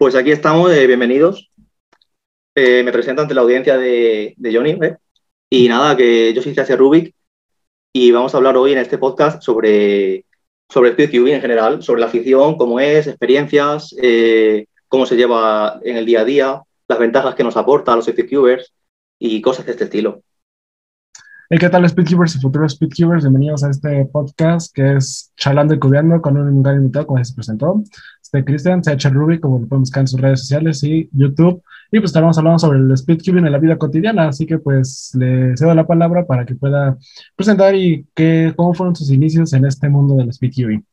Pues aquí estamos, eh, bienvenidos. Eh, me presento ante la audiencia de, Johnny. ¿eh? Y nada, que yo soy Ignacio Rubik y vamos a hablar hoy en este podcast sobre, sobre speedcubing en general, sobre la afición, cómo es, experiencias, cómo se lleva en el día a día, las ventajas que nos aporta a los speedcubers y cosas de este estilo. ¿Qué tal Speedcubers y futuros Speedcubers? Bienvenidos a este podcast que es Charlando y Cubeando con un gran invitado, como se presentó. Este Cristian, CH Ruby, como lo pueden buscar en sus redes sociales y YouTube. Y pues estaremos hablando sobre el Speedcubing en la vida cotidiana, así que pues le cedo la palabra para que pueda presentar y que, cómo fueron sus inicios en este mundo del Speedcubing.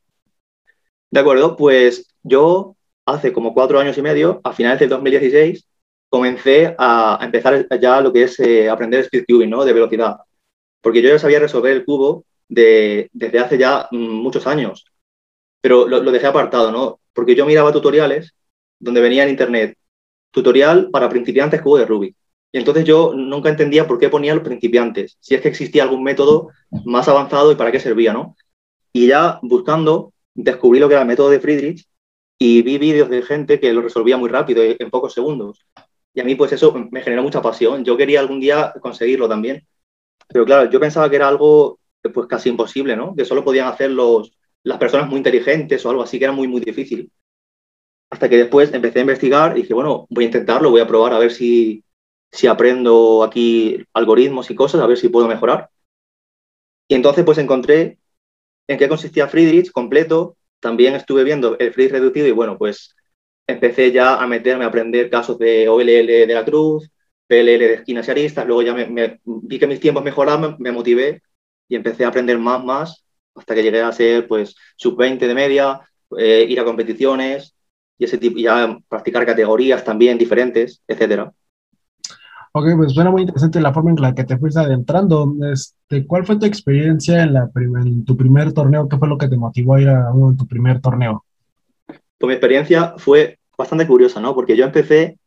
De acuerdo, pues yo hace como cuatro años y medio, a finales del 2016, comencé a, empezar ya lo que es eh, aprender speedcubing, ¿no? De velocidad porque yo ya sabía resolver el cubo desde hace ya mm, muchos años, pero lo, dejé apartado, ¿no? Porque yo miraba tutoriales donde venía en internet, tutorial para principiantes cubo de Rubik. Y entonces yo nunca entendía por qué ponía los principiantes, si es que existía algún método más avanzado y para qué servía, ¿no? Y ya buscando, descubrí lo que era el método de Friedrich y vi vídeos de gente que lo resolvía muy rápido, en pocos segundos. Y a mí pues eso me generó mucha pasión. Yo quería algún día conseguirlo también. Pero claro, yo pensaba que era algo pues casi imposible, ¿no? Que solo podían hacer los, las personas muy inteligentes o algo así, que era muy, muy difícil. Hasta que después empecé a investigar y dije, bueno, voy a intentarlo, voy a probar a ver si, si aprendo aquí algoritmos y cosas, a ver si puedo mejorar. Y entonces pues encontré en qué consistía Friedrich completo. También estuve viendo el Friedrich reducido y bueno, pues empecé ya a meterme a aprender casos de OLL de la Cruz, PLL de esquinas y aristas, luego ya me, vi que mis tiempos mejoraban, me motivé y empecé a aprender más, más, hasta que llegué a ser pues sub-20 de media, eh, ir a competiciones y ese tipo, ya practicar categorías también diferentes, etcétera. Ok, pues suena muy interesante la forma en la que te fuiste adentrando. Este, ¿Cuál fue tu experiencia en, la en tu primer torneo? ¿Qué fue lo que te motivó a ir a uno de tu primer torneo? Pues mi experiencia fue bastante curiosa, ¿no? Porque yo empecé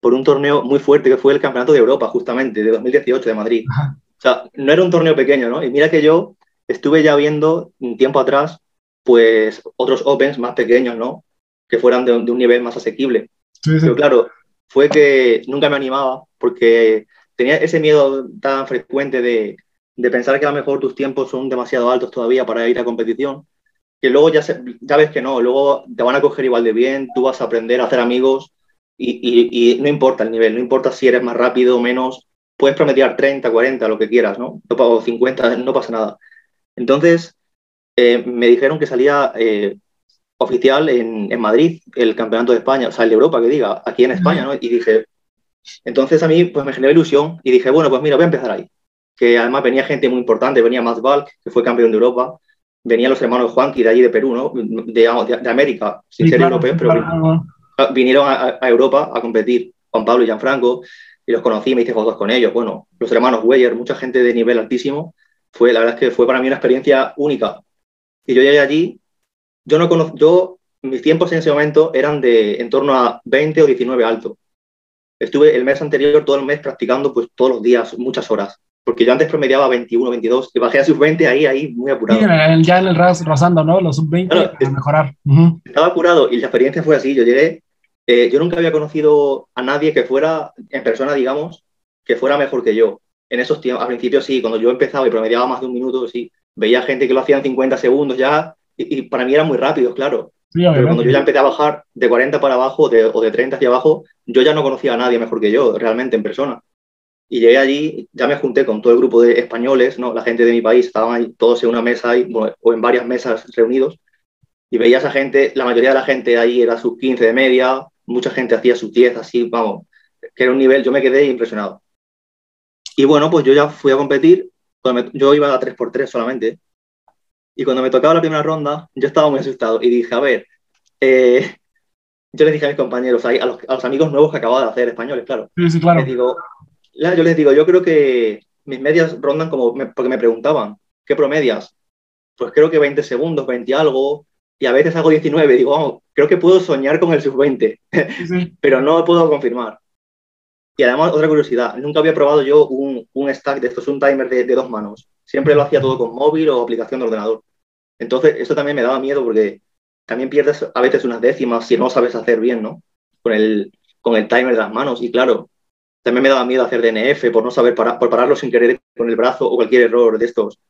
por un torneo muy fuerte que fue el Campeonato de Europa, justamente, de 2018 de Madrid. O sea, no era un torneo pequeño, ¿no? Y mira que yo estuve ya viendo un tiempo atrás, pues otros Opens más pequeños, ¿no? Que fueran de, un nivel más asequible. Pero claro, fue que nunca me animaba porque tenía ese miedo tan frecuente de, de, pensar que a lo mejor tus tiempos son demasiado altos todavía para ir a competición, que luego ya, ya ves que no, luego te van a coger igual de bien, tú vas a aprender a hacer amigos y, no importa el nivel, no importa si eres más rápido o menos, puedes prometer 30, 40, lo que quieras, ¿no? Pago 50, no pasa nada. Entonces, eh, me dijeron que salía eh, oficial en, en, Madrid el Campeonato de España, o sea, el de Europa, que diga, aquí en España, ¿no? Y dije, entonces a mí pues me generó ilusión y dije, bueno, pues mira, voy a empezar ahí. Que además venía gente muy importante, venía Matt Balk, que fue campeón de Europa, venían los hermanos Juanqui de allí de Perú, ¿no? De, de, América, sin ser europeo, pero vinieron a, Europa a competir, Juan Pablo y Gianfranco, y los conocí, me hice fotos con ellos. Bueno, los hermanos Weyer, mucha gente de nivel altísimo. Fue, la verdad es que fue para mí una experiencia única. Y yo llegué allí, yo no conozco, yo, mis tiempos en ese momento eran de en torno a 20 o 19 alto. Estuve el mes anterior todo el mes practicando pues todos los días, muchas horas. Porque yo antes promediaba 21, 22 y bajé a sub 20 ahí, ahí, muy apurado. Sí, ya en el ras, rasando, ¿no? Los sub 20 para mejorar. Estaba apurado y la experiencia fue así. Yo llegué eh, yo nunca había conocido a nadie que fuera, en persona, digamos, que fuera mejor que yo. En esos tiempos, al principio sí, cuando yo empezaba y promediaba más de un minuto, sí, veía gente que lo hacía en 50 segundos ya, y, para mí eran muy rápidos, claro. Pero cuando yo ya empecé a bajar de 40 para abajo o de 30 hacia abajo, yo ya no conocía a nadie mejor que yo, realmente, en persona. Y llegué allí, ya me junté con todo el grupo de españoles, ¿no? La gente de mi país, estaban ahí todos en una mesa ahí, o en varias mesas reunidos, y veía a esa gente, la mayoría de la gente ahí era sus 15 de media, mucha gente hacía sus 10 así, vamos, que era un nivel, yo me quedé impresionado. Y bueno, pues yo ya fui a competir, yo iba a 3x3 solamente, y cuando me tocaba la primera ronda, yo estaba muy asustado y dije, a ver, eh, yo les dije a mis compañeros, a los, a los, amigos nuevos que acababa de hacer españoles, claro. Sí, claro. Les digo, yo les digo, yo creo que mis medias rondan como, porque me preguntaban, ¿qué promedias? Pues creo que 20 segundos, 20 algo, y a veces hago 19, digo, vamos, creo que puedo soñar con el sub-20, pero no lo puedo confirmar. Y además, otra curiosidad, nunca había probado yo un, un stack de estos, un timer de, de, dos manos. Siempre lo hacía todo con móvil o aplicación de ordenador. Entonces, eso también me daba miedo porque también pierdes a veces unas décimas si no sabes hacer bien, ¿no? con el, con el timer de las manos. Y claro, también me daba miedo hacer DNF por no saber parar, por pararlo sin querer con el brazo o cualquier error de estos.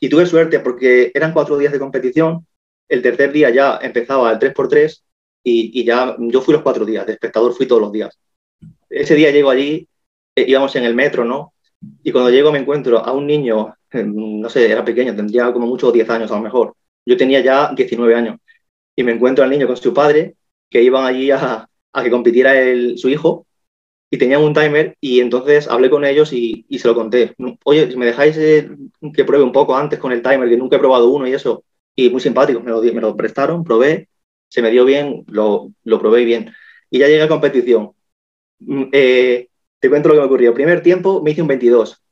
Y tuve suerte porque eran cuatro días de competición. El tercer día ya empezaba el 3x3 y, y ya yo fui los cuatro días, de espectador fui todos los días. Ese día llego allí, eh, íbamos en el metro, ¿no? Y cuando llego me encuentro a un niño, eh, no sé, era pequeño, tendría como mucho 10 años a lo mejor. Yo tenía ya 19 años. Y me encuentro al niño con su padre, que iban allí a, que compitiera su hijo, y tenían un timer, y entonces hablé con ellos y, y se lo conté. Oye, si me dejáis eh, que pruebe un poco antes con el timer, que nunca he probado uno y eso, y muy simpático, me lo, me lo prestaron, probé, se me dio bien, lo, lo probé bien. Y ya llegué a competición. Mm, eh, te cuento lo que me ocurrió. Primer tiempo me hice un 22.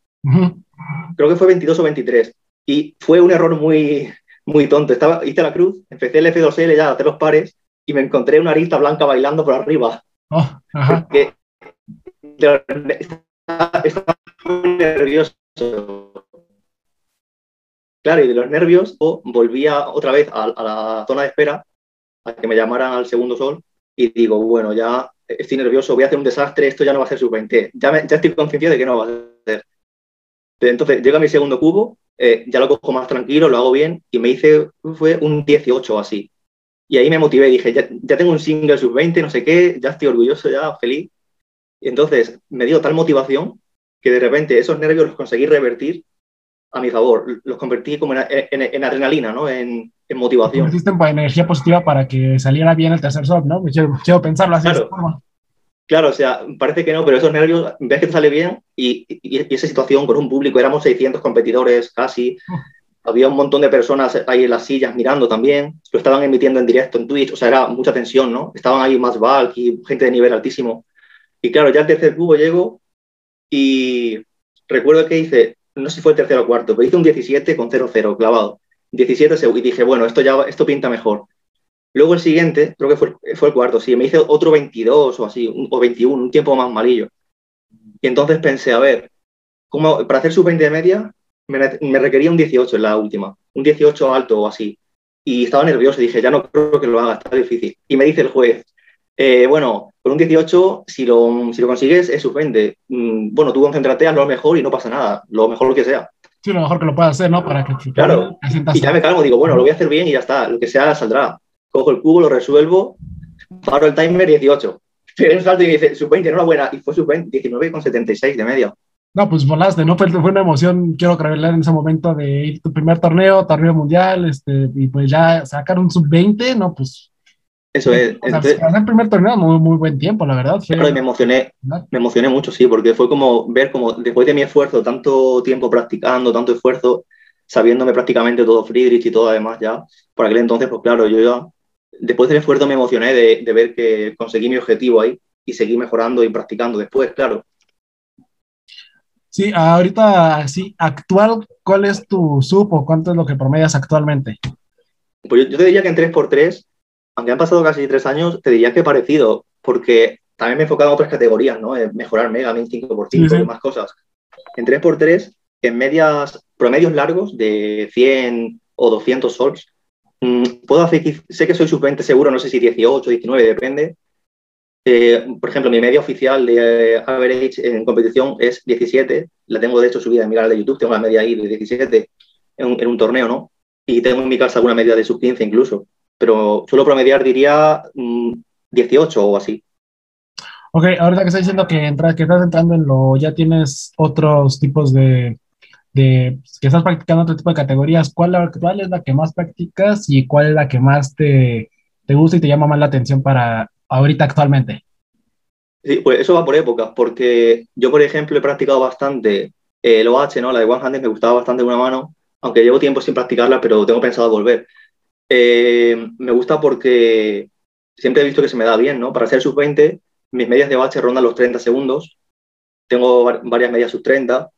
Creo que fue 22 o 23. Y fue un error muy, muy tonto. Estaba, hice la cruz, empecé el F2L ya a los pares y me encontré una arista blanca bailando por arriba. Oh, estaba, muy nervioso. Claro, y de los nervios volvía otra vez a, a, la zona de espera a que me llamaran al segundo sol y digo, bueno, ya estoy nervioso, voy a hacer un desastre, esto ya no va a ser sub-20. Ya, ya estoy consciente de que no va a ser. Entonces, llega mi segundo cubo, eh, ya lo cojo más tranquilo, lo hago bien y me hice, fue un 18 o así. Y ahí me motivé, dije, ya, ya tengo un single sub-20, no sé qué, ya estoy orgulloso, ya feliz. Y entonces me dio tal motivación que de repente esos nervios los conseguí revertir a mi favor, los convertí como en, en, en adrenalina, ¿no? En, en motivación. Convertiste en energía positiva para que saliera bien el tercer sub, ¿no? Quiero, quiero pensarlo así. Claro. Claro, o sea, parece que no, pero esos nervios, ves que te sale bien y, y, y esa situación con un público, éramos 600 competidores casi, había un montón de personas ahí en las sillas mirando también, lo estaban emitiendo en directo en Twitch, o sea, era mucha tensión, ¿no? Estaban ahí más bulk y gente de nivel altísimo. Y claro, ya el tercer cubo llego y recuerdo que hice, no sé si fue el tercero o cuarto, pero hice un 17 con 0-0 clavado. 17 segundos y dije, bueno, esto ya esto pinta mejor. Luego el siguiente, creo que fue, fue el cuarto, sí, me hice otro 22 o así, o 21, un tiempo más malillo. Y entonces pensé, a ver, ¿cómo, para hacer sub 20 de media me, me, requería un 18 en la última, un 18 alto o así. Y estaba nervioso, dije, ya no creo que lo haga, está difícil. Y me dice el juez, eh, bueno, con un 18, si lo, si lo consigues, es sub 20. Mm, bueno, tú concéntrate, a lo mejor y no pasa nada, lo mejor que sea. Sí, lo mejor que lo puedas hacer, ¿no? Para que Claro, y ya me calmo, digo, bueno, lo voy a hacer bien y ya está, lo que sea saldrá. Cojo el cubo, lo resuelvo, paro el timer 18. Pero un salto y me dice, sub 20, enhorabuena, y fue sub 20, 19 con 76 de media. No, pues volaste, ¿no? Fue, fue una emoción, quiero creerle en ese momento de ir tu primer torneo, torneo mundial, este, y pues ya sacar un sub 20, no, pues eso es. O sea, Entonces, el primer torneo, muy, muy buen tiempo, la verdad. Claro, y me emocioné, me emocioné mucho, sí, porque fue como ver como después de mi esfuerzo, tanto tiempo practicando, tanto esfuerzo, sabiéndome prácticamente todo Friedrich y todo además ya, por aquel entonces, pues claro, yo ya, después del esfuerzo me emocioné de, de ver que conseguí mi objetivo ahí y seguí mejorando y practicando después, claro. Sí, ahorita, sí, actual, ¿cuál es tu sub o cuánto es lo que promedias actualmente? Pues yo, yo te diría que en 3x3 aunque han pasado casi tres años, te diría que parecido, porque también me he enfocado en otras categorías, ¿no? En mejorar Mega, 5x5 sí, sí. y más cosas. En 3x3, en medias, promedios largos de 100 o 200 sols, mmm, puedo hacer, sé que soy sub-20 seguro, no sé si 18, 19, depende. Eh, por ejemplo, mi media oficial de eh, average en competición es 17, la tengo de hecho subida en mi canal de YouTube, tengo la media ahí de 17 en un, en un torneo, ¿no? Y tengo en mi casa alguna media de sub 15 incluso pero suelo promediar, diría, 18 o así. Ok, ahorita que estás diciendo que, entra, que estás entrando en lo, ya tienes otros tipos de, de, que estás practicando otro tipo de categorías, ¿cuál, ¿cuál, es la que más practicas y cuál es la que más te, te gusta y te llama más la atención para ahorita actualmente? Sí, pues eso va por épocas, porque yo, por ejemplo, he practicado bastante el OH, ¿no? La de One Handed me gustaba bastante una mano, aunque llevo tiempo sin practicarla, pero tengo pensado volver. Eh, me gusta porque siempre he visto que se me da bien, ¿no? Para ser sub-20, mis medias de bache rondan los 30 segundos. Tengo varias medias sub-30.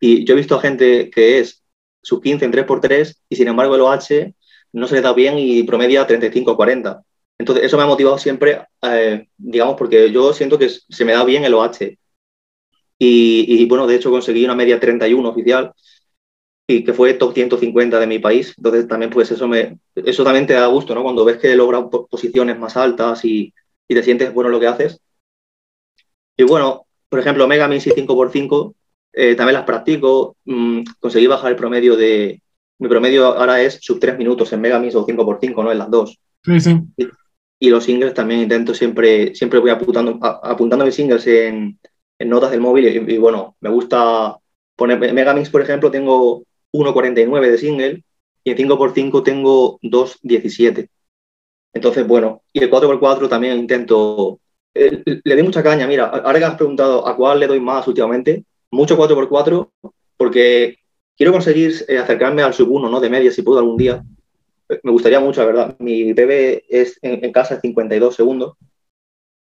Y yo he visto a gente que es sub-15 en 3x3 y sin embargo el OH no se le da bien y promedia 35 o 40. Entonces, eso me ha motivado siempre, eh, digamos, porque yo siento que se me da bien el OH. Y, y, bueno, de hecho conseguí una media 31 oficial y que fue top 150 de mi país. Entonces también pues eso me eso también te da gusto, ¿no? Cuando ves que he logrado posiciones más altas y, y te sientes bueno lo que haces. Y bueno, por ejemplo, Megamix y 5x5 eh, también las practico. Mm, conseguí bajar el promedio de. Mi promedio ahora es sub 3 minutos en Megamix o 5x5, ¿no? En las dos. Sí, sí. Y, los singles también intento siempre, siempre voy apuntando, apuntando mis singles en, en notas del móvil y, bueno, me gusta poner. Megamix, por ejemplo, tengo 1.49 de single y en 5x5 tengo 2.17. Entonces, bueno, y el 4x4 también intento. Eh, le doy mucha caña, mira, ahora que has preguntado a cuál le doy más últimamente, mucho 4x4, porque quiero conseguir eh, acercarme al sub 1, ¿no? De media, si puedo algún día. Me gustaría mucho, la verdad. Mi PB es en, casa de 52 segundos,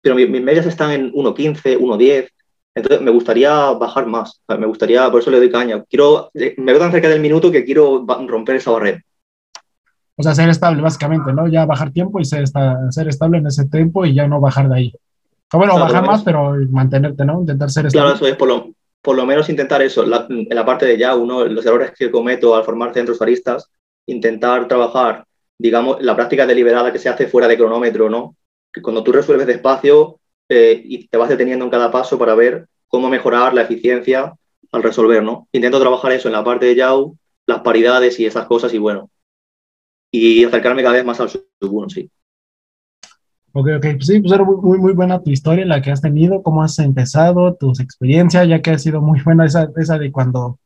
pero mis, medias están en 1.15, 1.10. Entonces me gustaría bajar más. Me gustaría, por eso le doy caña. Quiero, me veo tan cerca del minuto que quiero romper esa barrera. O sea, ser estable, básicamente, ¿no? Ya bajar tiempo y ser, ser estable en ese tiempo y ya no bajar de ahí. O bueno, bajar más, pero mantenerte, ¿no? Intentar ser estable. Claro, eso es por lo, por lo menos intentar eso. en la parte de ya, uno, los errores que cometo al formar centros aristas, intentar trabajar, digamos, la práctica deliberada que se hace fuera de cronómetro, ¿no? Que cuando tú resuelves despacio eh, y te vas deteniendo en cada paso para ver cómo mejorar la eficiencia al resolver, ¿no? Intento trabajar eso en la parte de YAU, las paridades y esas cosas y bueno, y acercarme cada vez más al sub sí. Ok, ok, sí, pues era muy, muy, buena tu historia, la que has tenido, cómo has empezado, tus experiencias, ya que ha sido muy buena esa, esa de cuando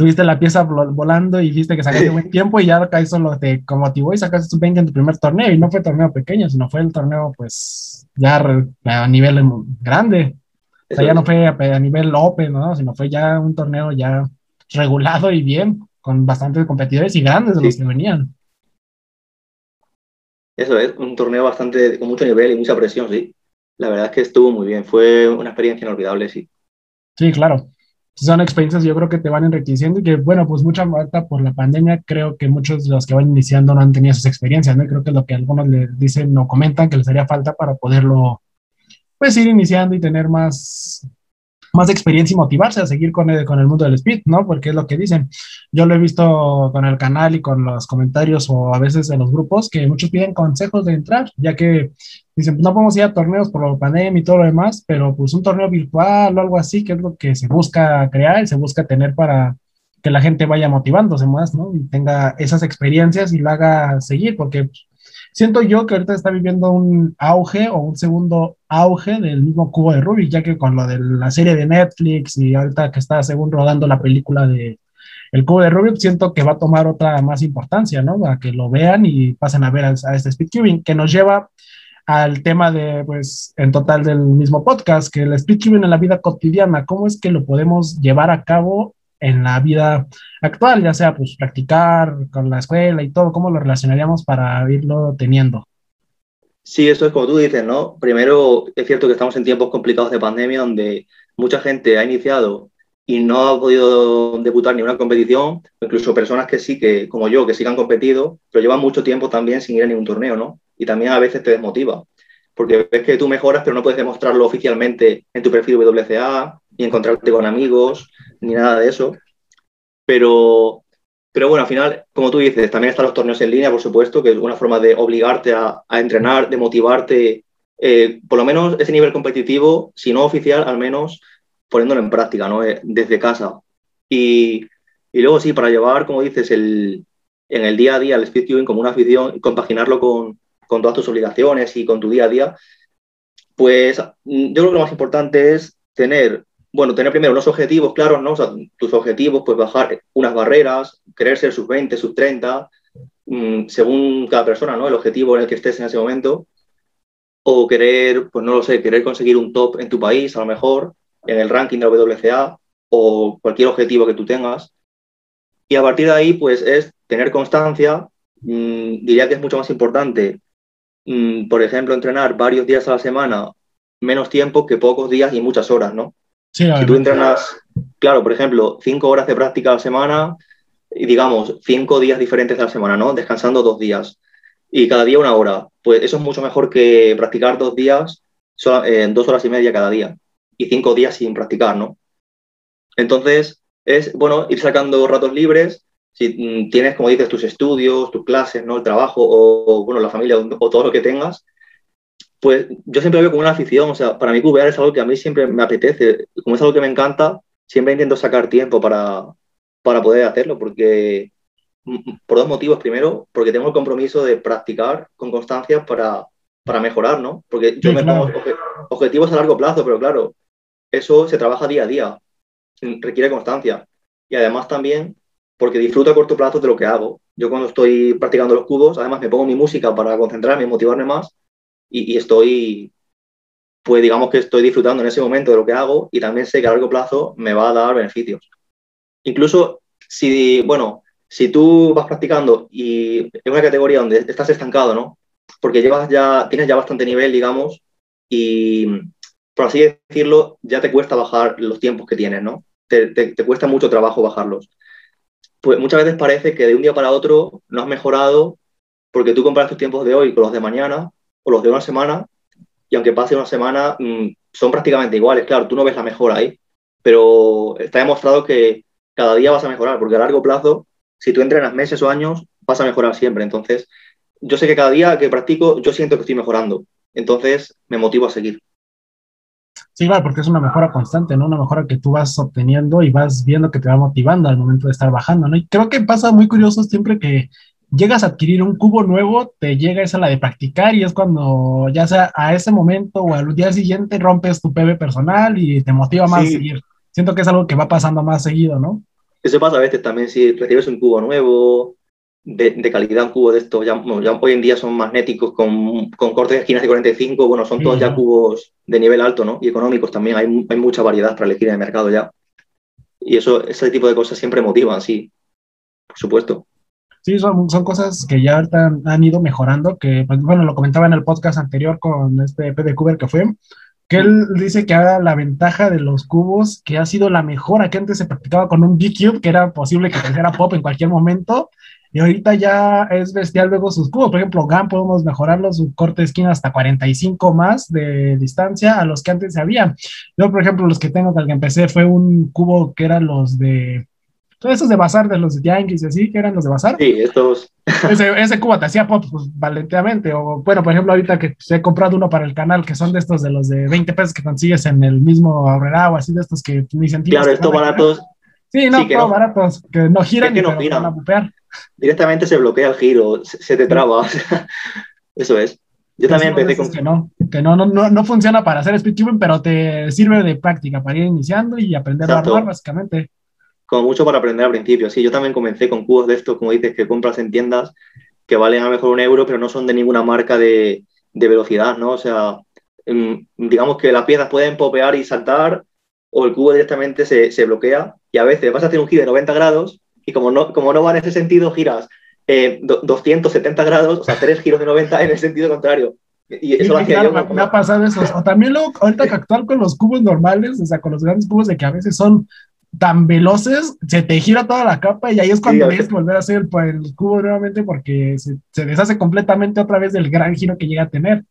tuviste la pieza volando y dijiste que sacaste buen tiempo y ya eso lo te motivó y sacaste tus 20 en tu primer torneo y no fue torneo pequeño, sino fue el torneo pues ya a nivel grande. O sea, ya no fue a, nivel open, ¿no? Sino fue ya un torneo ya regulado y bien, con bastantes competidores y grandes de los que venían. Eso es, un torneo bastante con mucho nivel y mucha presión, sí. La verdad es que estuvo muy bien, fue una experiencia inolvidable, sí. Sí, claro. Son experiencias yo creo que te van enriqueciendo y que, bueno, pues mucha falta por la pandemia, creo que muchos de los que van iniciando no han tenido esas experiencias, ¿no? creo que es lo que algunos le dicen o comentan que les haría falta para poderlo, pues, ir iniciando y tener más, más experiencia y motivarse a seguir con el, con el mundo del speed, ¿no? Porque es lo que dicen. Yo lo he visto con el canal y con los comentarios o a veces en los grupos que muchos piden consejos de entrar, ya que dicen, pues no podemos ir a torneos por la pandemia y todo lo demás, pero pues un torneo virtual o algo así, que es lo que se busca crear y se busca tener para que la gente vaya motivándose más, ¿no? Y tenga esas experiencias y lo haga seguir, porque Siento yo que ahorita está viviendo un auge o un segundo auge del mismo cubo de Rubik, ya que con lo de la serie de Netflix y ahorita que está según rodando la película de El cubo de Rubik, siento que va a tomar otra más importancia, ¿no? A que lo vean y pasen a ver a, este speedcubing, que nos lleva al tema de, pues, en total del mismo podcast, que el speedcubing en la vida cotidiana, ¿cómo es que lo podemos llevar a cabo en la vida actual, ya sea pues practicar con la escuela y todo, ¿cómo lo relacionaríamos para irlo teniendo? Sí, eso es como tú dices, ¿no? Primero, es cierto que estamos en tiempos complicados de pandemia donde mucha gente ha iniciado y no ha podido debutar ni una competición, incluso personas que sí, que como yo, que sí han competido, pero llevan mucho tiempo también sin ir a ningún torneo, ¿no? Y también a veces te desmotiva, porque ves que tú mejoras, pero no puedes demostrarlo oficialmente en tu perfil WCA, ni encontrarte con amigos, ni nada de eso. Pero, pero bueno, al final, como tú dices, también están los torneos en línea, por supuesto, que es una forma de obligarte a, entrenar, de motivarte, eh, por lo menos ese nivel competitivo, si no oficial, al menos poniéndolo en práctica, ¿no? Eh, desde casa. Y, y, luego sí, para llevar, como dices, el, en el día a día el speedcubing como una afición compaginarlo con, con todas tus obligaciones y con tu día a día, pues yo creo que lo más importante es tener bueno, tener primero unos objetivos claros, ¿no? O sea, tus objetivos, pues bajar unas barreras, querer ser sus 20, sus 30, según cada persona, ¿no? El objetivo en el que estés en ese momento. O querer, pues no lo sé, querer conseguir un top en tu país, a lo mejor, en el ranking de la WCA, o cualquier objetivo que tú tengas. Y a partir de ahí, pues es tener constancia. Mm, diría que es mucho más importante, mm, por ejemplo, entrenar varios días a la semana, menos tiempo que pocos días y muchas horas, ¿no? Si tú entrenas, claro, por ejemplo, cinco horas de práctica a la semana y digamos cinco días diferentes a la semana, ¿no? Descansando dos días y cada día una hora, pues eso es mucho mejor que practicar dos días en dos horas y media cada día y cinco días sin practicar, ¿no? Entonces, es bueno ir sacando ratos libres. Si mm, tienes, como dices, tus estudios, tus clases, ¿no? El trabajo o, bueno, la familia o todo lo que tengas, Pues yo siempre lo veo como una afición, o sea, para mí cubear es algo que a mí siempre me apetece, como es algo que me encanta, siempre intento sacar tiempo para, para poder hacerlo, porque mm, mm, por dos motivos. Primero, porque tengo el compromiso de practicar con constancia para, para mejorar, ¿no? Porque yo me pongo objetivos a largo plazo, pero claro, eso se trabaja día a día, requiere constancia. Y además también porque disfruto a corto plazo de lo que hago. Yo cuando estoy practicando los cubos, además me pongo mi música para concentrarme y motivarme más y, estoy, pues digamos que estoy disfrutando en ese momento de lo que hago y también sé que a largo plazo me va a dar beneficios. Incluso si, bueno, si tú vas practicando y en una categoría donde estás estancado, ¿no? Porque llevas ya, tienes ya bastante nivel, digamos, y por así decirlo, ya te cuesta bajar los tiempos que tienes, ¿no? te cuesta mucho trabajo bajarlos pues muchas veces parece que de un día para otro no has mejorado porque tú comparas tus tiempos de hoy con los de mañana o los de una semana y aunque pase una semana mm, son prácticamente iguales. Claro, tú no ves la mejora ahí, pero está demostrado que cada día vas a mejorar porque a largo plazo, si tú entrenas meses o años, vas a mejorar siempre. Entonces, yo sé que cada día que practico, yo siento que estoy mejorando. Entonces, me motivo a seguir. Sí, va, porque es una mejora constante, ¿no? Una mejora que tú vas obteniendo y vas viendo que te va motivando al momento de estar bajando, ¿no? Y creo que pasa muy curioso siempre que llegas a adquirir un cubo nuevo, te llega esa la de practicar y es cuando ya sea a ese momento o al día siguiente rompes tu PB personal y te motiva más a seguir. Siento que es algo que va pasando más seguido, ¿no? Eso pasa a veces también si recibes un cubo nuevo, de, calidad un cubo de estos, ya, hoy en día son magnéticos con, con, cortes de esquinas de 45, bueno, son todos ya cubos de nivel alto, ¿no? Y económicos también, hay, hay, mucha variedad para elegir en el mercado ya. Y eso, ese tipo de cosas siempre motivan, sí, por supuesto. Sí, son, son cosas que ya han, han ido mejorando, que, pues, bueno, lo comentaba en el podcast anterior con este PD Cuber que fue, que él dice que ahora la ventaja de los cubos, que ha sido la mejora, que antes se practicaba con un B-Cube, que era posible que te pop en cualquier momento, y ahorita ya es bestial luego sus cubos. Por ejemplo, GAN podemos mejorarlo su corte de esquina hasta 45 más de distancia a los que antes había. Yo, por ejemplo, los que tengo que al que empecé fue un cubo que eran los de todos esos de bazar, de los Yankees y así, que eran los de bazar. Sí, estos. Ese, ese cubo te hacía pop pues, valentemente. O bueno, por ejemplo, ahorita que he comprado uno para el canal, que son de estos de los de 20 pesos que consigues en el mismo ahorrera o así, de estos que ni sentido. Claro, estos baratos. Sí, no, no, baratos, que no giran que no bupear directamente se bloquea el giro, se, te traba. eso es. Yo también empecé con... Que no, que no, no, no, funciona para hacer speedtubing, pero te sirve de práctica para ir iniciando y aprender a rodar, básicamente. Como mucho para aprender al principio. Sí, yo también comencé con cubos de estos, como dices, que compras en tiendas que valen a lo mejor un euro, pero no son de ninguna marca de, de velocidad, ¿no? O sea, mm, digamos que las piezas pueden popear y saltar, o el cubo directamente se, se bloquea, y a veces vas a hacer un giro de 90 grados y como no, como no va en ese sentido, giras 270 eh, grados, o sea, tres giros de 90 en el sentido contrario. Y eso sí, claro, me, ha pasado eso. O también luego, ahorita que actuar con los cubos normales, o sea, con los grandes cubos de que a veces son tan veloces, se te gira toda la capa y ahí es cuando tienes que volver a hacer el, cubo nuevamente porque se, se, deshace completamente otra vez del gran giro que llega a tener.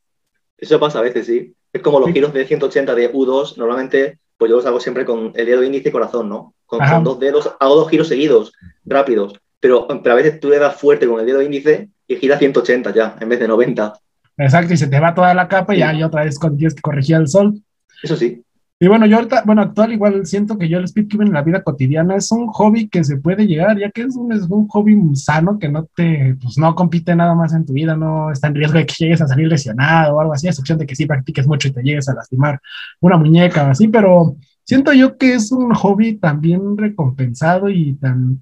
Eso pasa a veces, sí. Es como los giros de 180 de U2, normalmente pues yo los hago siempre con el dedo índice y corazón, ¿no? Con, dos dedos, hago dos giros seguidos, rápidos, pero, pero a veces tú le das fuerte con el dedo índice y gira 180 ya, en vez de 90. Exacto, y se te va toda la capa y ya otra vez tienes que corregir el sol. Eso sí. Y bueno, yo ahorita, bueno, actual igual siento que yo el speedkeeping en la vida cotidiana es un hobby que se puede llegar, ya que es un, es un hobby sano que no te, pues no compite nada más en tu vida, no está en riesgo de que llegues a salir lesionado o algo así, a excepción de que sí practiques mucho y te llegues a lastimar una muñeca o así, pero siento yo que es un hobby también recompensado y tan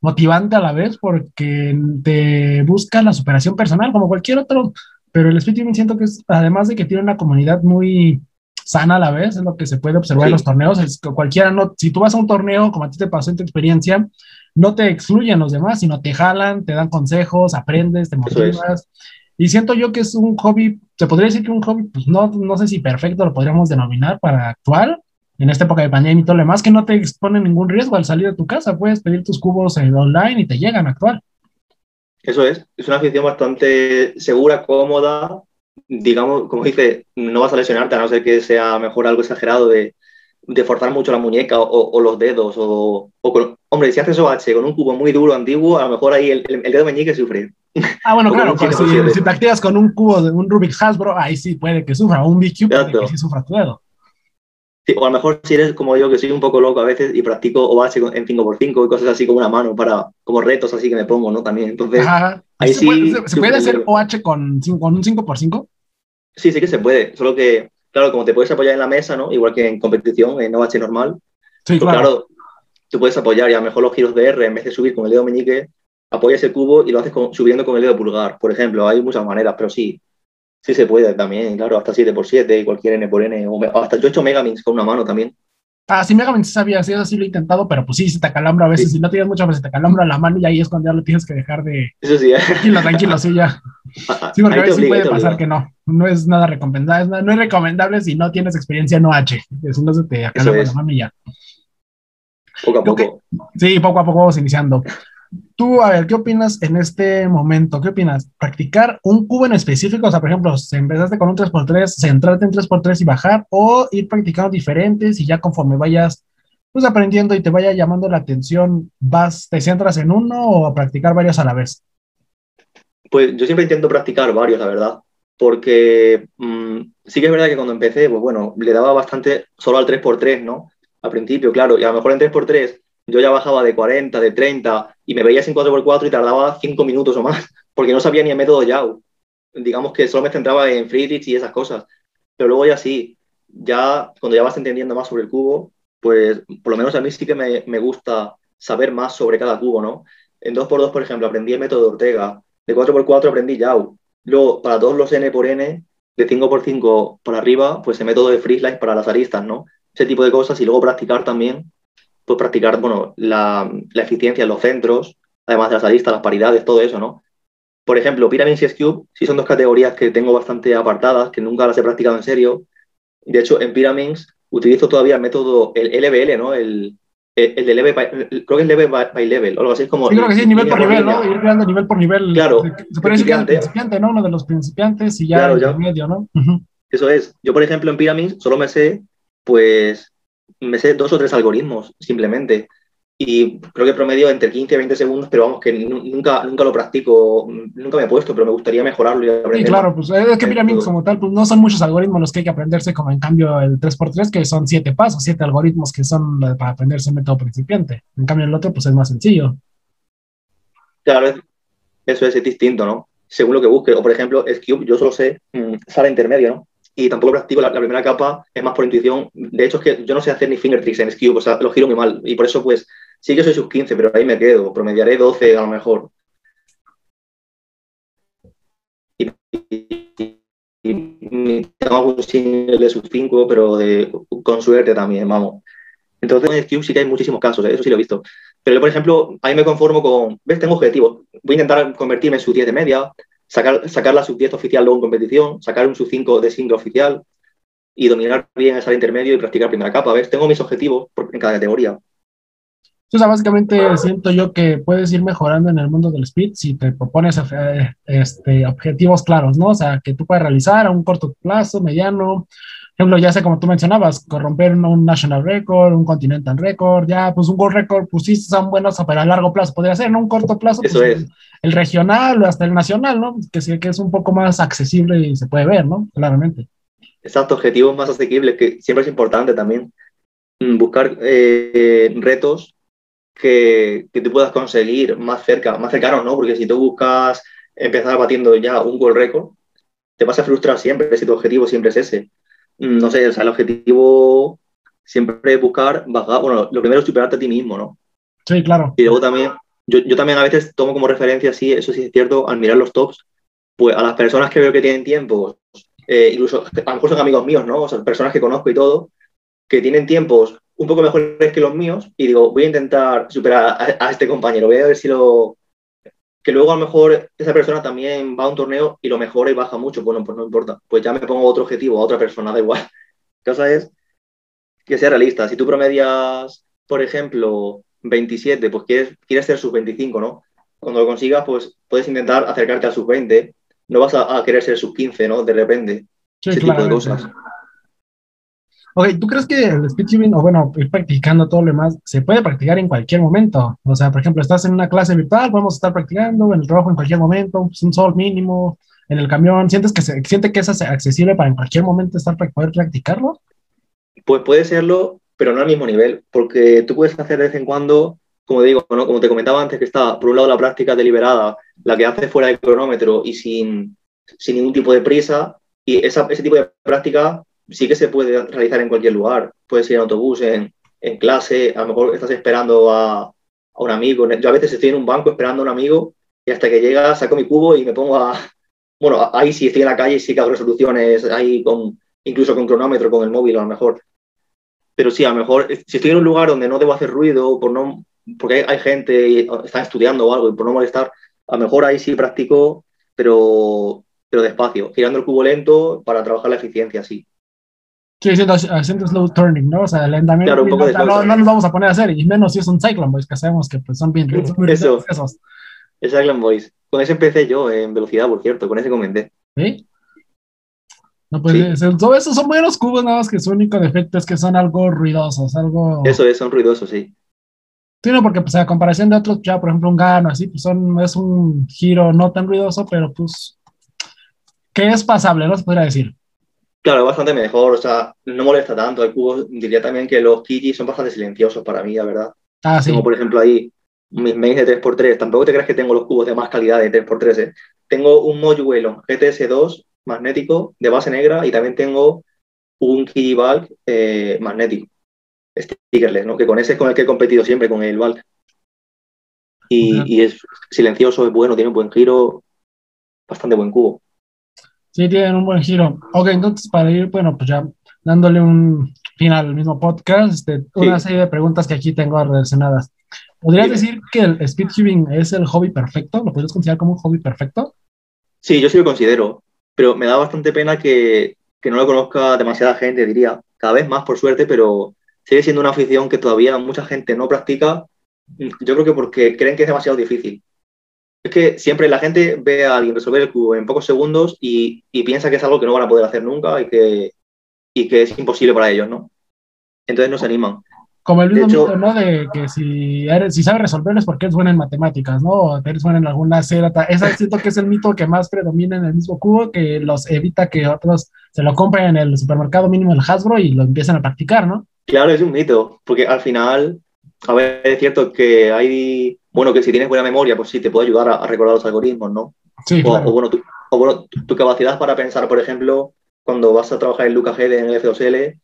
motivante a la vez porque te busca la superación personal como cualquier otro, pero el speedkeeping siento que es, además de que tiene una comunidad muy sana a la vez, es lo que se puede observar en los torneos. Es que cualquiera no, si tú vas a un torneo, como a ti te pasó en tu experiencia, no te excluyen los demás, sino te jalan, te dan consejos, aprendes, te motivas. Y siento yo que es un hobby, se podría decir que un hobby, pues no, no sé si perfecto lo podríamos denominar para actual, en esta época de pandemia y todo lo demás, que no te expone ningún riesgo al salir de tu casa. Puedes pedir tus cubos en online y te llegan actual. Eso es, es una afición bastante segura, cómoda, digamos, como dice, no vas a lesionarte a no ser que sea mejor algo exagerado de, de forzar mucho la muñeca o, los dedos. O, hombre, si haces OH con un cubo muy duro, antiguo, a lo mejor ahí el, dedo meñique sufre. Ah, bueno, claro, si, si, practicas con un cubo de un Rubik's Hasbro, ahí sí puede que sufra, o un BQ puede que sí sufra tu dedo. O a lo mejor si eres como yo, que soy un poco loco a veces y practico o base en 5x5 y cosas así como una mano para, como retos así que me pongo, ¿no? También, entonces, ahí sí. Puede, ¿Se, puede hacer OH con, con un 5x5? Sí, sí que se puede, solo que, claro, como te puedes apoyar en la mesa, ¿no? Igual que en competición, en OH normal. Sí, pues claro. Tú puedes apoyar y a lo mejor los giros de R, en vez de subir con el dedo meñique, apoyas el cubo y lo haces subiendo con el dedo pulgar, por ejemplo. Hay muchas maneras, pero sí, sí se puede también, claro, hasta 7x7, cualquier N por N, o hasta yo he hecho Megaminx con una mano también. Ah, sí, Megaminx sabía, sí, así lo he intentado, pero pues sí, se te calambra a veces, si no tienes muchas veces te calambra la mano y ahí es cuando ya lo tienes que dejar de... Eso sí, ¿eh? Tranquilo, tranquilo, sí, ya. Sí, porque a veces sí puede pasar que no, no es nada recomendable, no es recomendable si no tienes experiencia en OH, si no se te acalambra la mano y ya. Poco a poco. sí, poco a poco vamos iniciando. Tú, a ver, ¿qué opinas en este momento? ¿Qué opinas? ¿Practicar un cubo en específico? O sea, por ejemplo, si empezaste con un 3x3, centrarte en 3x3 y bajar, o ir practicando diferentes y ya conforme vayas pues aprendiendo y te vaya llamando la atención, vas, te centras en uno o a practicar varios a la vez? Pues yo siempre intento practicar varios, la verdad, porque mm, sí que es verdad que cuando empecé, pues bueno, le daba bastante solo al 3x3, ¿no? Al principio, claro, y a lo mejor en 3x3 yo ya bajaba de 40, de 30 y me veía sin 4x4 y tardaba 5 minutos o más, porque no sabía ni el método YAU. Digamos que solo me centraba en Friedrich y esas cosas. Pero luego ya sí, ya cuando ya vas entendiendo más sobre el cubo, pues por lo menos a mí sí que me, me gusta saber más sobre cada cubo, ¿no? En 2x2, por ejemplo, aprendí el método de Ortega. De 4x4 aprendí YAU. Luego, para todos los N por N, de 5x5 por arriba, pues el método de Freeslide para las aristas, ¿no? Ese tipo de cosas y luego practicar también pues practicar, bueno, la, eficiencia en los centros, además de las aristas, las paridades, todo eso, ¿no? Por ejemplo, Pyramid y Cube sí son dos categorías que tengo bastante apartadas, que nunca las he practicado en serio. De hecho, en Pyramids utilizo todavía el método, el LBL, ¿no? El, el, de leve, creo que es leve by, level, o algo así como. Sí, creo que sí, nivel por nivel, ¿no? Ir creando nivel por nivel. Claro. Se que es principiante, ¿no? Uno de los principiantes y ya claro, ya. medio, ¿no? Eso es. Yo, por ejemplo, en Pyramids solo me sé, pues, me sé dos o tres algoritmos simplemente. Y creo que promedio entre 15 y 20 segundos, pero vamos, que nunca, nunca lo practico, nunca me he puesto, pero me gustaría mejorarlo y aprender. Sí, claro, pues es que Pyramid como tal, pues no son muchos algoritmos los que hay que aprenderse, como en cambio el 3x3, que son siete pasos, siete algoritmos que son para aprenderse el método principiante. En cambio el otro, pues es más sencillo. Claro, eso es, distinto, ¿no? Según lo que busque. O por ejemplo, Cube, yo solo sé mm, sala intermedia, ¿no? Y tampoco practico la, primera capa, es más por intuición. De hecho, es que yo no sé hacer ni finger tricks en Skew, o sea, lo giro muy mal. Y por eso, pues, sí que soy sus 15, pero ahí me quedo. Promediaré 12 a lo mejor. Y, tengo algún single de sus 5, pero con suerte también, vamos. Entonces, en Skew sí que hay muchísimos casos, ¿eh? eso sí lo he visto. Pero yo, por ejemplo, ahí me conformo con, ¿ves? Tengo objetivos. Voy a intentar convertirme en su 10 de media, sacar, sacar la sub-10 oficial luego en competición, sacar un sub-5 de single oficial y dominar bien el sala intermedio y practicar primera capa. ¿Ves? Tengo mis objetivos en cada categoría. O sea, básicamente siento yo que puedes ir mejorando en el mundo del speed si te propones eh, este, objetivos claros, ¿no? O sea, que tú puedes realizar a un corto plazo, mediano, ejemplo, ya sé como tú mencionabas, corromper un national record, un continental record, ya pues un world record, pues sí son buenos, pero a largo plazo podría ser, ¿no? Un corto plazo, pues, es. el, regional o hasta el nacional, ¿no? Que sí que es un poco más accesible y se puede ver, ¿no? Claramente. Exacto, objetivos más asequibles, que siempre es importante también mm, buscar eh, retos que, que tú puedas conseguir más cerca, más cercanos, ¿no? Porque si tú buscas empezar batiendo ya un world record, te vas a frustrar siempre si tu objetivo siempre es ese. Mm, no sé, o sea, el objetivo siempre es buscar bajar, bueno, lo primero es superarte a ti mismo, ¿no? Sí, claro. Y luego también, yo, yo también a veces tomo como referencia, sí, eso sí es cierto, al mirar los tops, pues a las personas que veo que tienen tiempos, eh, incluso a lo mejor son amigos míos, ¿no? O sea, personas que conozco y todo, que tienen tiempos un poco mejores que los míos y digo, voy a intentar superar a este compañero, voy a ver si lo, que luego a lo mejor esa persona también va a un torneo y lo mejora y baja mucho, bueno, pues no importa, pues ya me pongo otro objetivo a otra persona, da igual. La cosa es que sea realista. Si tú promedias, por ejemplo, 27, pues quieres, quieres ser sus 25, ¿no? Cuando lo consigas, pues puedes intentar acercarte a sus 20. No vas a, querer ser sus 15, ¿no? De repente. ese tipo de cosas. Ok, ¿tú crees que el speedcubing, o bueno, ir practicando todo lo demás, se puede practicar en cualquier momento? O sea, por ejemplo, estás en una clase virtual, podemos estar practicando en el trabajo en cualquier momento, pues, un sol mínimo, en el camión, ¿sientes que, se, siente que es accesible para en cualquier momento estar poder practicarlo? Pues puede serlo, pero no al mismo nivel, porque tú puedes hacer de vez en cuando, como digo, como te comentaba antes, que está por un lado la práctica deliberada, la que haces fuera del cronómetro y sin, sin ningún tipo de prisa, y esa, ese tipo de práctica sí que se puede realizar en cualquier lugar. Puedes ir en autobús, en, en clase, a lo mejor estás esperando a, a, un amigo. Yo a veces estoy en un banco esperando a un amigo y hasta que llega saco mi cubo y me pongo a... Bueno, ahí sí estoy en la calle, sí que hago resoluciones, ahí con, incluso con cronómetro, con el móvil a lo mejor. Pero sí, a lo mejor, si estoy en un lugar donde no debo hacer ruido, por no, porque hay, hay gente y están estudiando o algo y por no molestar, a lo mejor ahí sí practico, pero, pero despacio, girando el cubo lento para trabajar la eficiencia, sí. Sí, haciendo, haciendo slow turning, ¿no? O sea, lentamente. Claro, un poco no, no, no, nos vamos a poner a hacer, y menos si es un Cyclone Boys, que sabemos que pues, son bien. Son Eso. Esos. El Cyclone Boys. Con ese empecé yo en velocidad, por cierto, con ese comenté. ¿Sí? No, pues ¿Sí? todo esos son buenos cubos, nada más que su único defecto es que son algo ruidosos, algo. Eso es, son ruidosos, sí. Sí, no, porque pues a comparación de otros, ya por ejemplo un Gano, así, pues son, es un giro no tan ruidoso, pero pues que es pasable, ¿no? Se podría decir. Claro, bastante mejor, o sea, no molesta tanto. El cubo, diría también que los Kiki son bastante silenciosos para mí, la verdad. Ah, sí. Como por ejemplo ahí, mis mains de 3x3. Tampoco te creas que tengo los cubos de más calidad de 3x3. ¿eh? Tengo un Mojuelo GTS2 magnético de base negra y también tengo un Kiki Bulk eh, magnético, stickerless, ¿no? que con ese es con el que he competido siempre, con el Bulk. Y, y es silencioso, es bueno, tiene un buen giro, bastante buen cubo. Sí, tienen un buen giro. Ok, entonces para ir, bueno, pues ya dándole un final al mismo podcast, este, una sí. serie de preguntas que aquí tengo relacionadas. ¿Podrías sí. decir que el speedcubing es el hobby perfecto? ¿Lo podrías considerar como un hobby perfecto? Sí, yo sí lo considero, pero me da bastante pena que, que no lo conozca demasiada gente, diría, cada vez más por suerte, pero sigue siendo una afición que todavía mucha gente no practica, yo creo que porque creen que es demasiado difícil. Es que siempre la gente ve a alguien resolver el cubo en pocos segundos y, y, piensa que es algo que no van a poder hacer nunca y que, y que es imposible para ellos, ¿no? Entonces no se animan. Como el mismo hecho, mito, ¿no? De que si, eres, si sabes resolverlo es porque eres bueno en matemáticas, ¿no? O eres bueno en alguna cera. Esa siento que es el mito que más predomina en el mismo cubo, que los evita que otros se lo compren en el supermercado mínimo del Hasbro y lo empiecen a practicar, ¿no? Claro, es un mito, porque al final, a ver, es cierto que hay bueno, que si tienes buena memoria, pues sí, te puede ayudar a, a recordar los algoritmos, ¿no? Sí, o, claro. o, bueno, tu, o, bueno, tu, tu, capacidad para pensar, por ejemplo, cuando vas a trabajar en LucaGD en el F2L,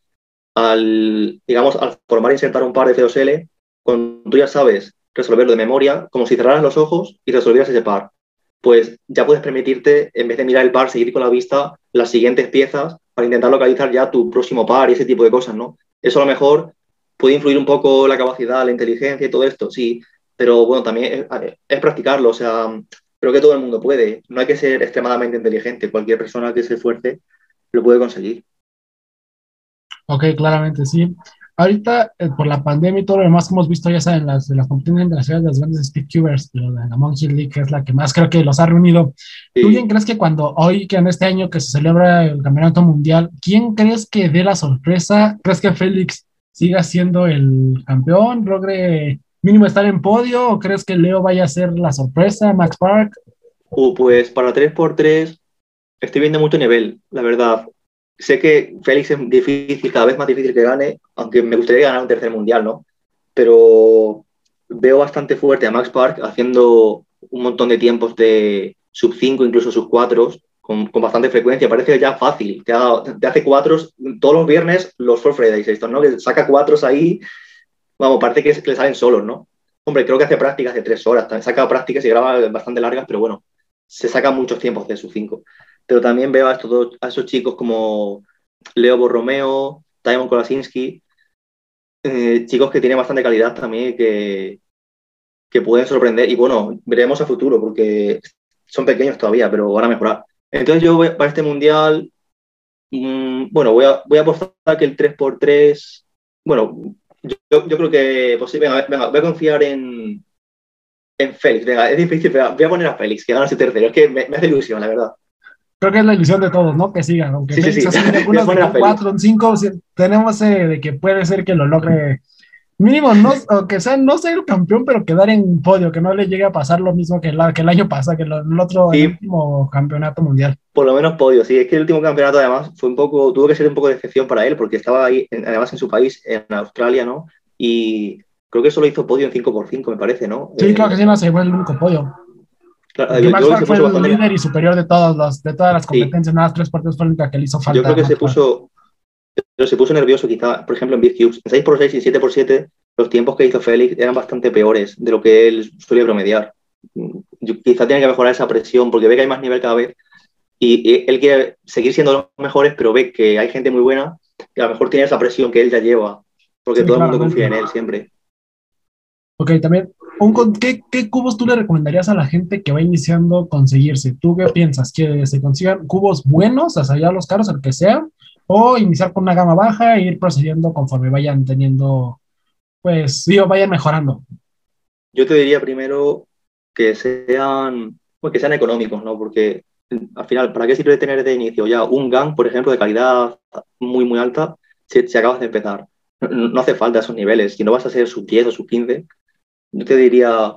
al, digamos, al formar e insertar un par de F2L, cuando tú ya sabes resolverlo de memoria, como si cerraras los ojos y resolvieras ese par, pues ya puedes permitirte, en vez de mirar el par, seguir con la vista las siguientes piezas para intentar localizar ya tu próximo par y ese tipo de cosas, ¿no? Eso a lo mejor puede influir un poco la capacidad, la inteligencia y todo esto, sí, pero bueno, también es, es, practicarlo, o sea, creo que todo el mundo puede, no hay que ser extremadamente inteligente, cualquier persona que se esfuerce lo puede conseguir. Ok, claramente, sí. Ahorita, eh, por la pandemia y todo lo demás que hemos visto, ya saben, las, las competencias internacionales de las grandes speedcubers, la Monkey League, que es la que más creo que los ha reunido. Sí. ¿Tú bien crees que cuando hoy, que en este año que se celebra el Campeonato Mundial, quién crees que dé la sorpresa? ¿Crees que Félix siga siendo el campeón? ¿Logre mínimo estar en podio o crees que Leo vaya a ser la sorpresa, Max Park? Uh, pues para 3x3 estoy viendo mucho nivel, la verdad. Sé que Félix es difícil, cada vez más difícil que gane, aunque me gustaría ganar un tercer mundial, ¿no? Pero veo bastante fuerte a Max Park haciendo un montón de tiempos de sub 5, incluso sub 4, con, con, bastante frecuencia. Parece ya fácil. Te, ha, te hace cuatros todos los viernes, los Four Fridays, ¿no? Saca cuatros ahí vamos, parece que, le salen solos, ¿no? Hombre, creo que hace prácticas de tres horas, también saca prácticas y graba bastante largas, pero bueno, se sacan muchos tiempos de sus cinco. Pero también veo a, estos, esos chicos como Leo Borromeo, Timon Kolasinski, eh, chicos que tienen bastante calidad también, que, que pueden sorprender. Y bueno, veremos a futuro, porque son pequeños todavía, pero van a mejorar. Entonces yo voy, para este mundial, mmm, bueno, voy a, voy a apostar que el 3x3, bueno, yo, yo, creo que pues sí, venga, venga, voy a confiar en, en Félix. Venga, es difícil, pero voy a poner a Félix, que gana su tercero. Es que me, me hace ilusión, la verdad. creo que es la ilusión de todos, ¿no? Que sigan, aunque sí, sí, sí. algunos cuatro, cinco, tenemos eh, de que puede ser que lo logre mínimo, no, que sea, no ser el campeón, pero quedar en podio, que no le llegue a pasar lo mismo que, el, que el año pasado, que el otro último campeonato mundial. Por lo menos podio, sí, es que el último campeonato además fue un poco, tuvo que ser un poco de excepción para él, porque estaba ahí, además en su país, en Australia, ¿no? Y creo que solo hizo podio en 5x5, me parece, ¿no? Sí, claro que sí, no, se fue el único podio. Claro, yo, Max fue el líder y superior de, todos los, de todas las competencias, nada más tres partidos fue que le hizo falta. Yo creo que se puso, pero se puso nervioso quizá, por ejemplo, en Big Cubes. En 6x6 y 7x7, los tiempos que hizo Félix eran bastante peores de lo que él suele promediar. quizá tiene que mejorar esa presión porque ve que hay más nivel cada vez y, él quiere seguir siendo los mejores, pero ve que hay gente muy buena y a lo mejor tiene esa presión que él ya lleva porque todo el mundo confía en él siempre. Ok, también, ¿qué, ¿qué, cubos tú le recomendarías a la gente que va iniciando conseguirse? ¿Tú qué piensas? ¿Que se consigan cubos buenos, hasta allá los caros, el que sea? ¿O iniciar con una gama baja e ir procediendo conforme vayan teniendo, pues, digo, vayan mejorando? Yo te diría primero que sean, pues, que sean económicos, ¿no? Porque al final, ¿para qué sirve tener de inicio ya un GAN, por ejemplo, de calidad muy, muy alta, si, si acabas de empezar? No, hace falta esos niveles. Si no vas a ser sub 10 o sub 15, yo te diría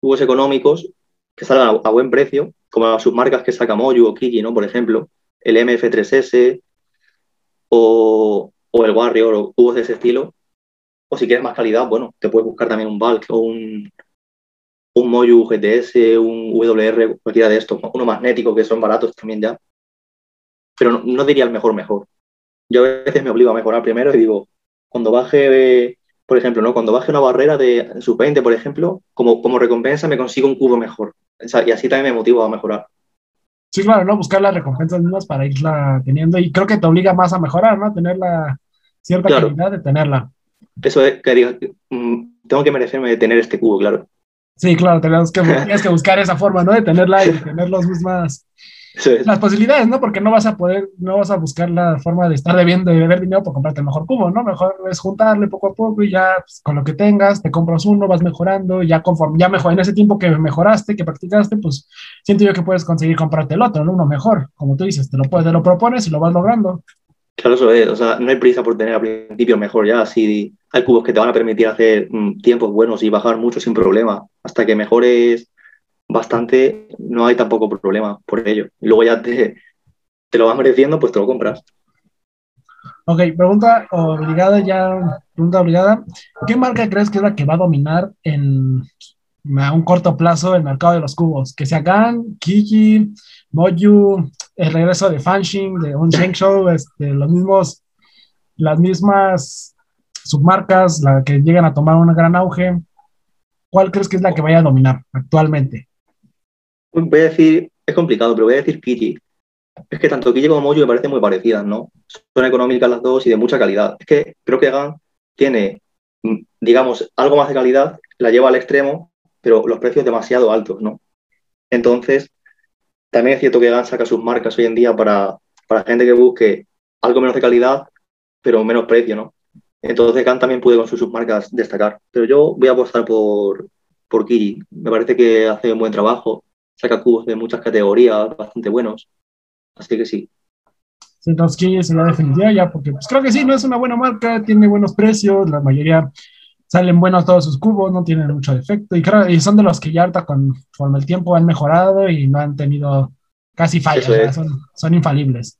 cubos económicos que salgan a, buen precio, como las submarcas que saca Moyu o Kiki, ¿no? Por ejemplo, el MF3S o, el Warrior o cubos de ese estilo. O si quieres más calidad, bueno, te puedes buscar también un Bulk o un, un Moyu GTS, un WR, cualquiera de estos, uno magnético que son baratos también ya. Pero no, diría el mejor mejor. Yo a veces me obligo a mejorar primero y digo, cuando baje por ejemplo, ¿no? cuando baje una barrera de sub 20, por ejemplo, como, como recompensa me consigo un cubo mejor. y así también me motivo a mejorar. Sí, claro, ¿no? Buscar las recompensas mismas para irla teniendo y creo que te obliga más a mejorar, ¿no? Tener la cierta calidad de tenerla. Eso es que diga, mm, tengo que merecerme de tener este cubo, claro. Sí, claro, tenemos que, tienes que buscar esa forma, ¿no? De tenerla y tener las mismas las posibilidades, ¿no? Porque no vas a poder, no vas a buscar la forma de estar debiendo y beber dinero para comprarte el mejor cubo, ¿no? Mejor es juntarle poco a poco y ya pues, con lo que tengas, te compras uno, vas mejorando, y ya conforme, ya mejor, en ese tiempo que mejoraste, que practicaste, pues siento yo que puedes conseguir comprarte el otro, ¿no? Uno mejor, como tú dices, te lo puedes, te lo propones y lo vas logrando. Claro, eso es, o sea, no hay prisa por tener al principio mejor ya, si hay cubos que te van a permitir hacer mm, tiempos buenos y bajar mucho sin problema, hasta que mejores bastante, no hay tampoco problema por ello. Luego ya te, te lo vas mereciendo, pues te lo compras. Ok, pregunta obligada ya, pregunta obligada. ¿Qué marca crees que es la que va a dominar en a un corto plazo el mercado de los cubos? Que sea GAN, Kiki, Moju, el regreso de Fanxing, de un Show, este, los mismos, las mismas submarcas, la que llegan a tomar un gran auge. ¿Cuál crees que es la que vaya a dominar actualmente? Voy a decir, es complicado, pero voy a decir Kiki. Es que tanto Kiki como Mojo me parecen muy parecidas, ¿no? Son económicas las dos y de mucha calidad. Es que creo que GAN tiene, mm, digamos, algo más de calidad, la lleva al extremo, pero los precios demasiado altos, ¿no? Entonces, también es cierto que GAN saca sus marcas hoy en día para, para gente que busque algo menos de calidad, pero menos precio, ¿no? Entonces GAN también puede con sus submarcas destacar. Pero yo voy a apostar por, por Kiki. Me parece que hace un buen trabajo saca cubos de muchas categorías bastante buenos. Así que sí. ¿quién es la definitiva ya? Porque pues, creo que sí, no es una buena marca, tiene buenos precios, la mayoría salen buenos todos sus cubos, no tienen mucho defecto y, creo, y son de los que ya ahorita conforme el tiempo han mejorado y no han tenido casi fallas, son, son infalibles.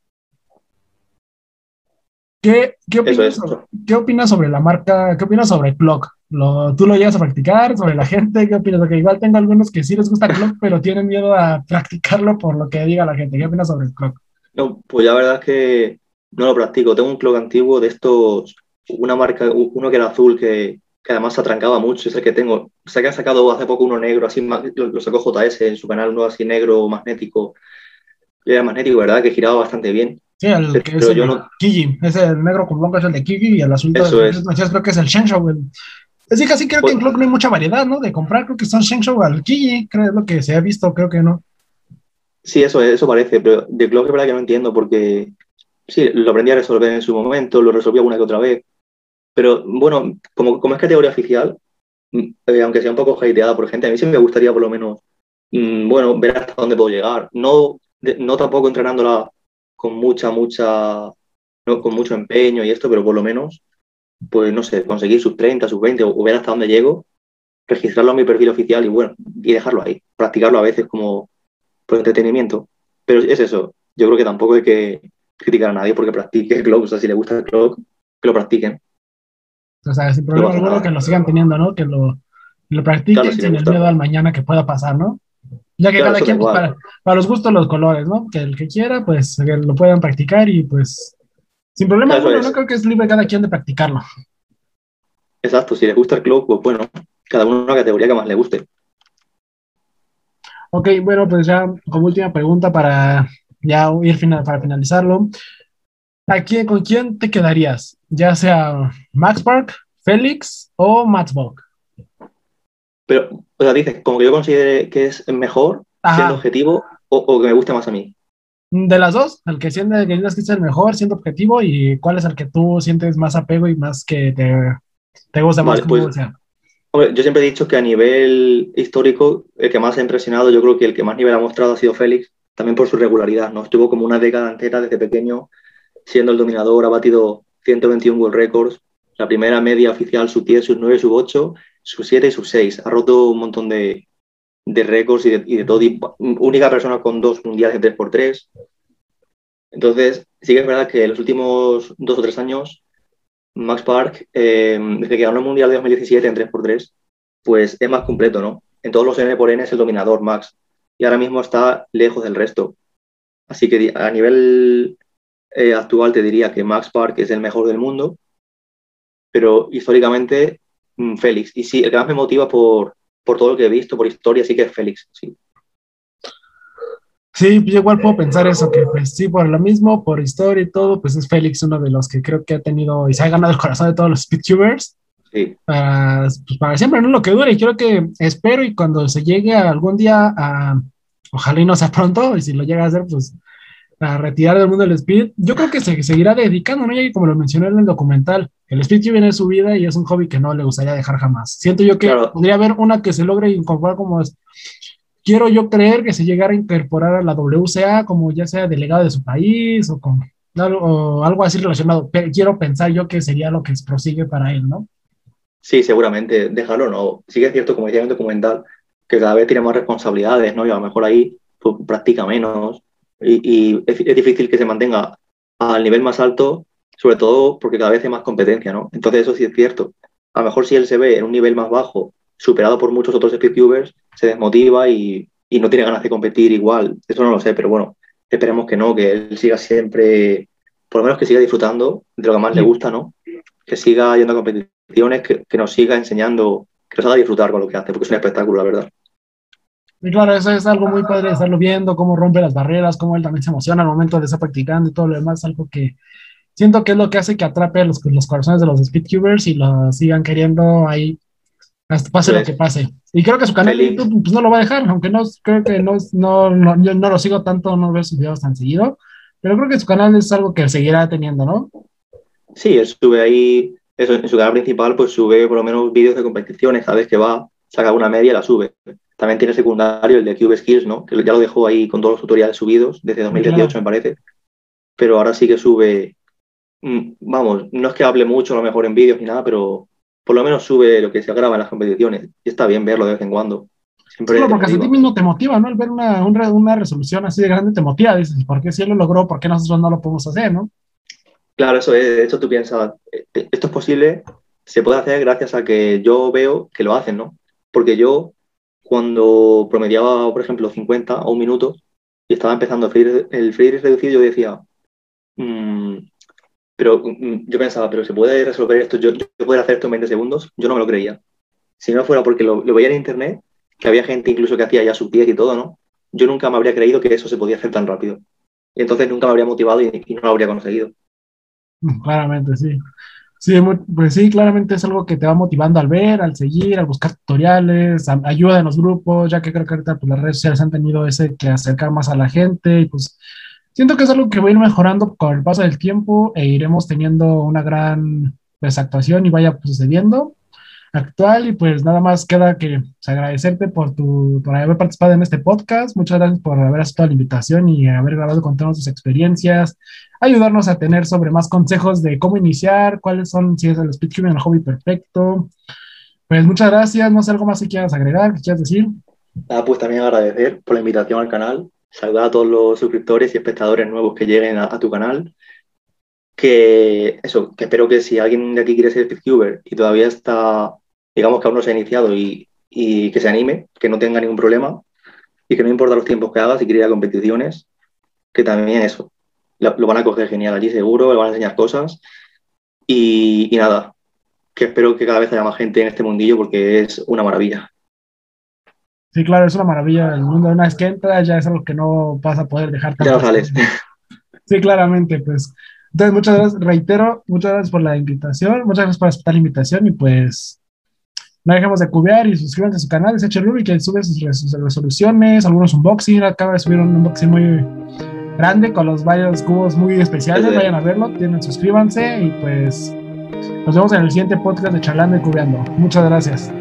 ¿Qué, qué, opinas sobre, ¿Qué, opinas sobre, la marca? ¿Qué opinas sobre Clock? Lo, ¿Tú lo llegas a practicar? ¿Sobre la gente? ¿Qué opinas? Porque igual tengo algunos que sí les gusta Clock, pero tienen miedo a practicarlo por lo que diga la gente. ¿Qué opinas sobre el Clock? No, pues la verdad es que no lo practico. Tengo un Clock antiguo de estos, una marca, uno que era azul que, que además se atrancaba mucho, es el que tengo. Sé que ha sacado hace poco uno negro, así lo, lo sacó JS en su canal, uno así negro, magnético. Era magnético, ¿verdad? Que giraba bastante bien. Sí, el que es el Kiji, ese el negro con blanco es el de Kiji y el azul Eso es. creo que es el Shenzhou. El... Así que así creo que en Clock no hay mucha variedad, ¿no? De comprar, creo que son Shenzhou al Kiji, creo es lo que se ha visto, creo que no. Sí, eso, eso parece, pero de Clock es verdad que no entiendo porque sí, lo aprendí a resolver en su momento, lo resolví alguna que otra vez, pero bueno, como, como es categoría oficial, mm, eh, aunque sea un poco hateada por gente, a mí sí me gustaría por lo menos, mm, bueno, ver hasta dónde puedo llegar. No no tampoco entrenándola con mucha, mucha, no, con mucho empeño y esto, pero por lo menos, pues no sé, conseguir sus 30, sus 20 o ver hasta dónde llego, registrarlo en mi perfil oficial y bueno, y dejarlo ahí, practicarlo a veces como por entretenimiento. Pero es eso, yo creo que tampoco hay que criticar a nadie porque practique el clock, o sea, si le gusta el clock, que lo practiquen. O sea, sin problema alguno que lo sigan teniendo, ¿no? Que lo, lo practiquen sin el miedo al mañana que pueda pasar, ¿no? Ya que cada quien, pues, para, para, los gustos, los colores, ¿no? Que el que quiera, pues lo puedan practicar y pues sin problema alguno, no creo que es libre cada quien de practicarlo. Exacto, si les gusta el club, pues bueno, cada uno una categoría que más le guste. Ok, bueno, pues ya como última pregunta para ya ir final, para finalizarlo. ¿A quién, ¿Con quién te quedarías? Ya sea Max Park, Félix o Max Bock. Pero, o sea, dices, como que yo considere que es mejor, siendo objetivo, o, que me guste más a mí. De las dos, el que siente que es el mejor, siendo objetivo, y cuál es el que tú sientes más apego y más que te, te gusta más. Pues, yo siempre he dicho que a nivel histórico, el que más ha impresionado, yo creo que el que más nivel ha mostrado ha sido Félix, también por su regularidad, ¿no? Estuvo como una década entera desde pequeño siendo el dominador, ha batido 121 World Records, la primera media oficial, sub 10, sub 9, sub 8, sub 7 y sub 6. Ha roto un montón de, de récords y de, todo. única persona con dos mundiales de 3x3. Entonces, sí que es verdad que en los últimos dos o tres años, Max Park, eh, desde que ganó el mundial de 2017 en 3x3, pues es más completo, ¿no? En todos los N por N es el dominador Max. Y ahora mismo está lejos del resto. Así que a nivel eh, actual te diría que Max Park es el mejor del mundo, pero históricamente mm, Félix. Y sí, el que más me motiva por, por todo lo que he visto, por historia, sí que es Félix, sí. Sí, yo igual puedo pensar eso, que pues sí, por lo mismo, por historia y todo, pues es Félix uno de los que creo que ha tenido y se ha ganado el corazón de todos los speedtubers. Sí. Para, pues, para siempre, no lo que dure. Y creo que espero y cuando se llegue algún día a, ojalá y no sea pronto, y si lo llega a hacer, pues a retirar del mundo del speed, yo creo que se seguirá dedicando, ¿no? Y como lo mencioné en el documental, el speed viene de su vida y es un hobby que no le gustaría dejar jamás. Siento yo que podría haber una que se logre incorporar como es. Quiero yo creer que se llegara a incorporar a la WCA como ya sea delegado de su país o, con, o algo así relacionado. Pero quiero pensar yo que sería lo que prosigue para él, ¿no? Sí, seguramente, déjalo no. Sí que es cierto, como decía en el documental, que cada vez tiene más responsabilidades, ¿no? Y a lo mejor ahí pues, practica menos, y, es, difícil que se mantenga al nivel más alto, sobre todo porque cada vez hay más competencia, ¿no? Entonces eso sí es cierto. A lo mejor si él se ve en un nivel más bajo, superado por muchos otros speedtubers, se desmotiva y, y no tiene ganas de competir igual. Eso no lo sé, pero bueno, esperemos que no, que él siga siempre, por lo menos que siga disfrutando de lo que más le gusta, ¿no? Que siga yendo a competiciones, que, que nos siga enseñando, que nos haga disfrutar con lo que hace, porque es un espectáculo, la verdad. Y claro, eso es algo muy padre estarlo viendo, cómo rompe las barreras, cómo él también se emociona al momento de estar practicando y todo lo demás, algo que siento que es lo que hace que atrape los, los corazones de los speedcubers y lo sigan queriendo ahí hasta pase lo que pase. Y creo que su canal de YouTube pues, no lo va a dejar, aunque no creo que no, no, no, yo no lo sigo tanto, no veo sus videos tan seguido, pero creo que su canal es algo que seguirá teniendo, ¿no? Sí, él sube ahí, eso, en su canal principal, pues sube por lo menos vídeos de competiciones, sabes que va, saca una media y la sube. También tiene secundario el de Cube Skills, ¿no? Que ya lo dejó ahí con todos los tutoriales subidos desde 2018, me parece. Pero ahora sí que sube. Mm, vamos, no es que hable mucho a lo mejor en vídeos ni nada, pero por lo menos sube lo que se graba en las competiciones. Y está bien verlo de vez en cuando. Siempre porque a ti mismo te motiva, ¿no? El ver una, una, resolución así de grande te motiva. Dices, ¿por qué si él lo logró? ¿Por qué nosotros no lo podemos hacer, no? Claro, eso es. De hecho, tú piensas, eh, esto es posible, se puede hacer gracias a que yo veo que lo hacen, ¿no? Porque yo cuando promediaba, por ejemplo, 50 o un minuto y estaba empezando el freire, reducido, yo decía, mm, pero mm, yo pensaba, pero se puede resolver esto, yo, poder hacer esto en 20 segundos, yo no me lo creía. Si no fuera porque lo, veía en internet, que había gente incluso que hacía ya sus 10 y todo, ¿no? Yo nunca me habría creído que eso se podía hacer tan rápido. Entonces nunca me habría motivado y no lo habría conseguido. Claramente, sí. Sí, pues sí, claramente es algo que te va motivando al ver, al seguir, al buscar tutoriales, ayuda en los grupos, ya que creo que ahorita pues, las redes sociales han tenido ese que acercar más a la gente y pues siento que es algo que va a ir mejorando con el paso del tiempo e iremos teniendo una gran desactuación y vaya sucediendo. Actual y pues nada más queda que pues, agradecerte por tu por haber participado en este podcast. Muchas gracias por haber aceptado la invitación y haber grabado contarnos tus experiencias, ayudarnos a tener sobre más consejos de cómo iniciar, cuáles son si es el speedcubing el hobby perfecto. Pues muchas gracias, no sé algo más que quieras agregar, que quieras decir. Ah, pues también agradecer por la invitación al canal, saludar a todos los suscriptores y espectadores nuevos que lleguen a tu canal que eso, que espero que si alguien de aquí quiere ser speedcuber y todavía está, digamos que aún no se ha iniciado y, que se anime, que no tenga ningún problema y que no importa los tiempos que haga, si quiere ir a competiciones, que también eso, lo, van a coger genial allí seguro, le van a enseñar cosas y, nada, que espero que cada vez haya más gente en este mundillo porque es una maravilla. Sí, claro, es una maravilla. El mundo, una vez que entras, ya es algo que no vas a poder dejar. Ya no sales. Sí, claramente, pues entonces, muchas gracias, reitero, muchas gracias por la invitación, muchas gracias por aceptar la invitación y pues no dejemos de cubiar y suscríbanse a su canal, es Ruby, que sube sus, resoluciones, algunos unboxing, acaba de subir un unboxing muy grande con los varios cubos muy especiales, vayan a verlo, tienen, suscríbanse y pues nos vemos en el siguiente podcast de Charlando y Cubeando. Muchas gracias.